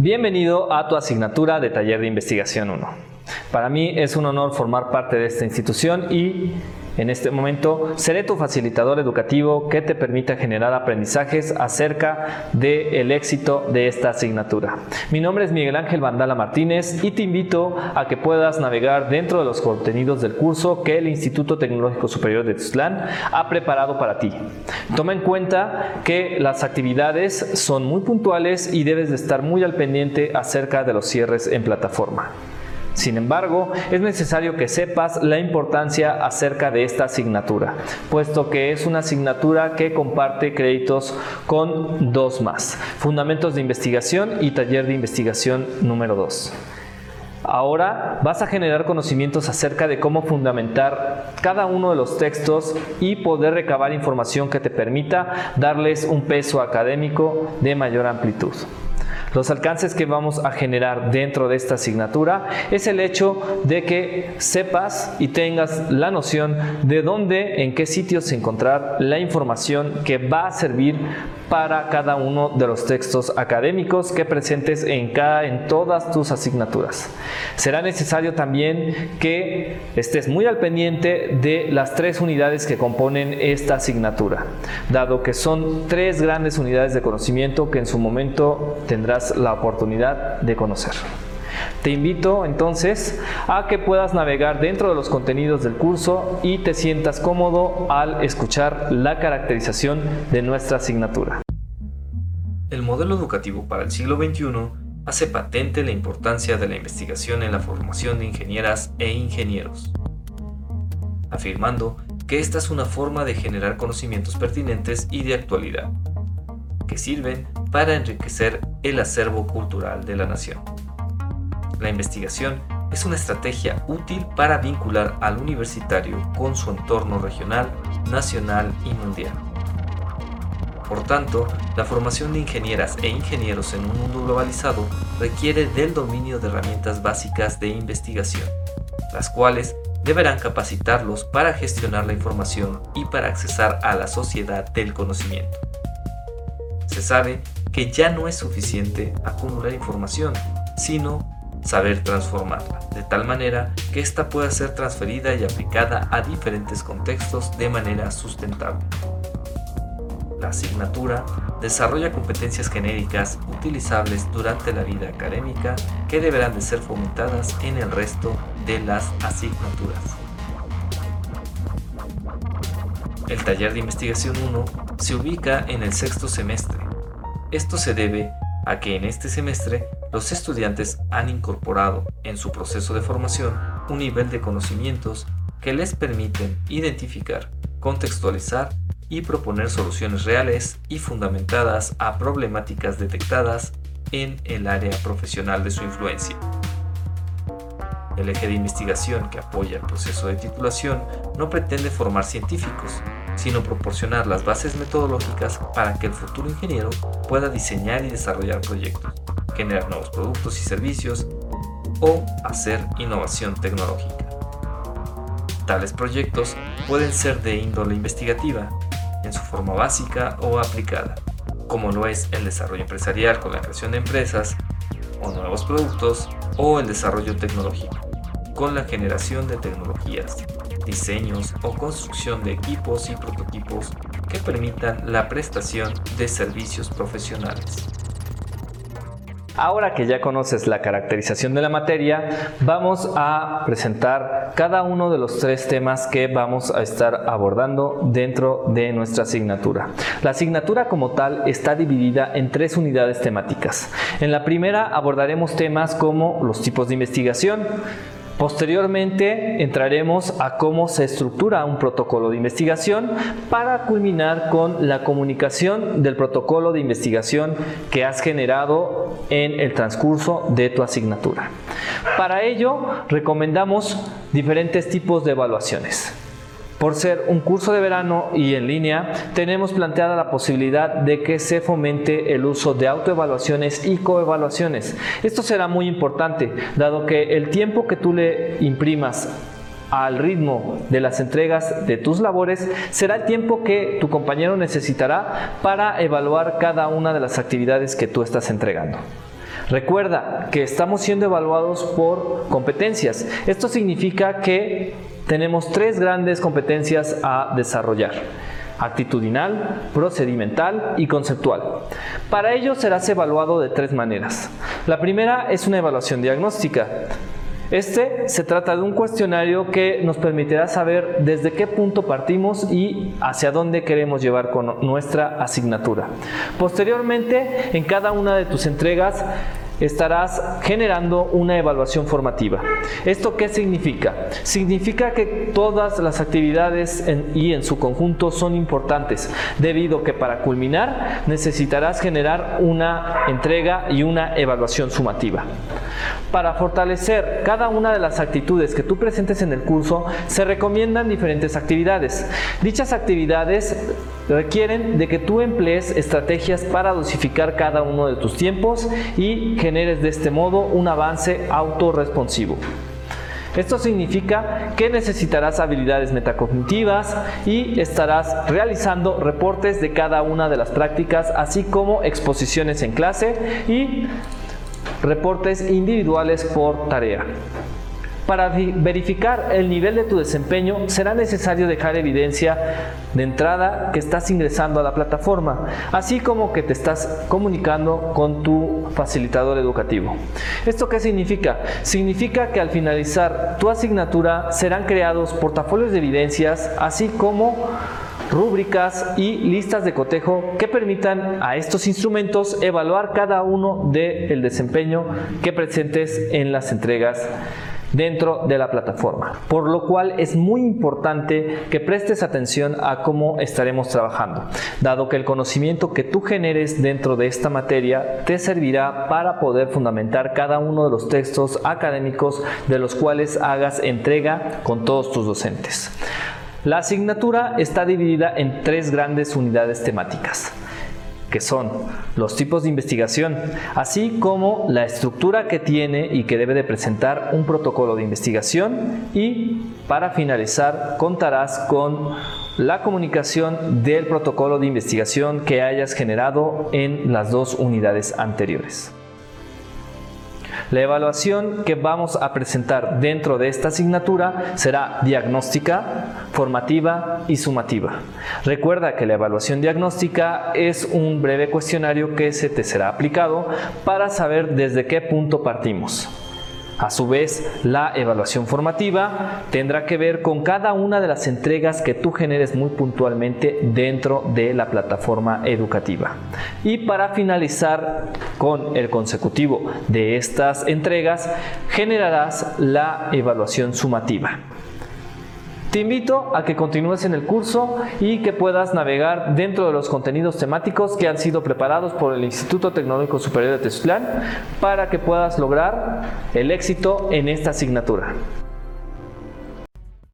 Bienvenido a tu asignatura de Taller de Investigación 1. Para mí es un honor formar parte de esta institución y en este momento seré tu facilitador educativo que te permita generar aprendizajes acerca del éxito de esta asignatura. Mi nombre es Miguel Ángel Vandala Martínez y te invito a que puedas navegar dentro de los contenidos del curso que el Instituto Tecnológico Superior de Tuzlán ha preparado para ti. Toma en cuenta que las actividades son muy puntuales y debes de estar muy al pendiente acerca de los cierres en plataforma. Sin embargo, es necesario que sepas la importancia acerca de esta asignatura, puesto que es una asignatura que comparte créditos con dos más, Fundamentos de Investigación y Taller de Investigación número 2. Ahora vas a generar conocimientos acerca de cómo fundamentar cada uno de los textos y poder recabar información que te permita darles un peso académico de mayor amplitud. Los alcances que vamos a generar dentro de esta asignatura es el hecho de que sepas y tengas la noción de dónde, en qué sitios encontrar la información que va a servir para cada uno de los textos académicos que presentes en, cada, en todas tus asignaturas. Será necesario también que estés muy al pendiente de las tres unidades que componen esta asignatura, dado que son tres grandes unidades de conocimiento que en su momento tendrás la oportunidad de conocer. Te invito entonces a que puedas navegar dentro de los contenidos del curso y te sientas cómodo al escuchar la caracterización de nuestra asignatura. El modelo educativo para el siglo XXI hace patente la importancia de la investigación en la formación de ingenieras e ingenieros, afirmando que esta es una forma de generar conocimientos pertinentes y de actualidad, que sirven para enriquecer el acervo cultural de la nación. La investigación es una estrategia útil para vincular al universitario con su entorno regional, nacional y mundial. Por tanto, la formación de ingenieras e ingenieros en un mundo globalizado requiere del dominio de herramientas básicas de investigación, las cuales deberán capacitarlos para gestionar la información y para accesar a la sociedad del conocimiento. Se sabe que ya no es suficiente acumular información, sino saber transformarla, de tal manera que ésta pueda ser transferida y aplicada a diferentes contextos de manera sustentable. La asignatura desarrolla competencias genéricas utilizables durante la vida académica que deberán de ser fomentadas en el resto de las asignaturas. El taller de investigación 1 se ubica en el sexto semestre. Esto se debe a que en este semestre los estudiantes han incorporado en su proceso de formación un nivel de conocimientos que les permiten identificar, contextualizar y proponer soluciones reales y fundamentadas a problemáticas detectadas en el área profesional de su influencia. El eje de investigación que apoya el proceso de titulación no pretende formar científicos, sino proporcionar las bases metodológicas para que el futuro ingeniero pueda diseñar y desarrollar proyectos, generar nuevos productos y servicios o hacer innovación tecnológica. Tales proyectos pueden ser de índole investigativa, en su forma básica o aplicada, como lo es el desarrollo empresarial con la creación de empresas o nuevos productos o el desarrollo tecnológico, con la generación de tecnologías, diseños o construcción de equipos y prototipos que permitan la prestación de servicios profesionales. Ahora que ya conoces la caracterización de la materia, vamos a presentar cada uno de los tres temas que vamos a estar abordando dentro de nuestra asignatura. La asignatura como tal está dividida en tres unidades temáticas. En la primera abordaremos temas como los tipos de investigación, Posteriormente entraremos a cómo se estructura un protocolo de investigación para culminar con la comunicación del protocolo de investigación que has generado en el transcurso de tu asignatura. Para ello recomendamos diferentes tipos de evaluaciones. Por ser un curso de verano y en línea, tenemos planteada la posibilidad de que se fomente el uso de autoevaluaciones y coevaluaciones. Esto será muy importante, dado que el tiempo que tú le imprimas al ritmo de las entregas de tus labores será el tiempo que tu compañero necesitará para evaluar cada una de las actividades que tú estás entregando. Recuerda que estamos siendo evaluados por competencias. Esto significa que tenemos tres grandes competencias a desarrollar actitudinal, procedimental y conceptual. Para ello serás evaluado de tres maneras. La primera es una evaluación diagnóstica. Este se trata de un cuestionario que nos permitirá saber desde qué punto partimos y hacia dónde queremos llevar con nuestra asignatura. Posteriormente, en cada una de tus entregas estarás generando una evaluación formativa. ¿Esto qué significa? Significa que todas las actividades y en su conjunto son importantes, debido que para culminar necesitarás generar una entrega y una evaluación sumativa. Para fortalecer cada una de las actitudes que tú presentes en el curso, se recomiendan diferentes actividades. Dichas actividades requieren de que tú emplees estrategias para dosificar cada uno de tus tiempos y generes de este modo un avance autorresponsivo. Esto significa que necesitarás habilidades metacognitivas y estarás realizando reportes de cada una de las prácticas, así como exposiciones en clase y reportes individuales por tarea. Para verificar el nivel de tu desempeño será necesario dejar evidencia de entrada que estás ingresando a la plataforma, así como que te estás comunicando con tu facilitador educativo. ¿Esto qué significa? Significa que al finalizar tu asignatura serán creados portafolios de evidencias, así como rúbricas y listas de cotejo que permitan a estos instrumentos evaluar cada uno del desempeño que presentes en las entregas dentro de la plataforma, por lo cual es muy importante que prestes atención a cómo estaremos trabajando, dado que el conocimiento que tú generes dentro de esta materia te servirá para poder fundamentar cada uno de los textos académicos de los cuales hagas entrega con todos tus docentes. La asignatura está dividida en tres grandes unidades temáticas que son los tipos de investigación, así como la estructura que tiene y que debe de presentar un protocolo de investigación y para finalizar contarás con la comunicación del protocolo de investigación que hayas generado en las dos unidades anteriores. La evaluación que vamos a presentar dentro de esta asignatura será diagnóstica, formativa y sumativa. Recuerda que la evaluación diagnóstica es un breve cuestionario que se te será aplicado para saber desde qué punto partimos. A su vez, la evaluación formativa tendrá que ver con cada una de las entregas que tú generes muy puntualmente dentro de la plataforma educativa. Y para finalizar con el consecutivo de estas entregas, generarás la evaluación sumativa. Te invito a que continúes en el curso y que puedas navegar dentro de los contenidos temáticos que han sido preparados por el Instituto Tecnológico Superior de Tezutlán para que puedas lograr el éxito en esta asignatura.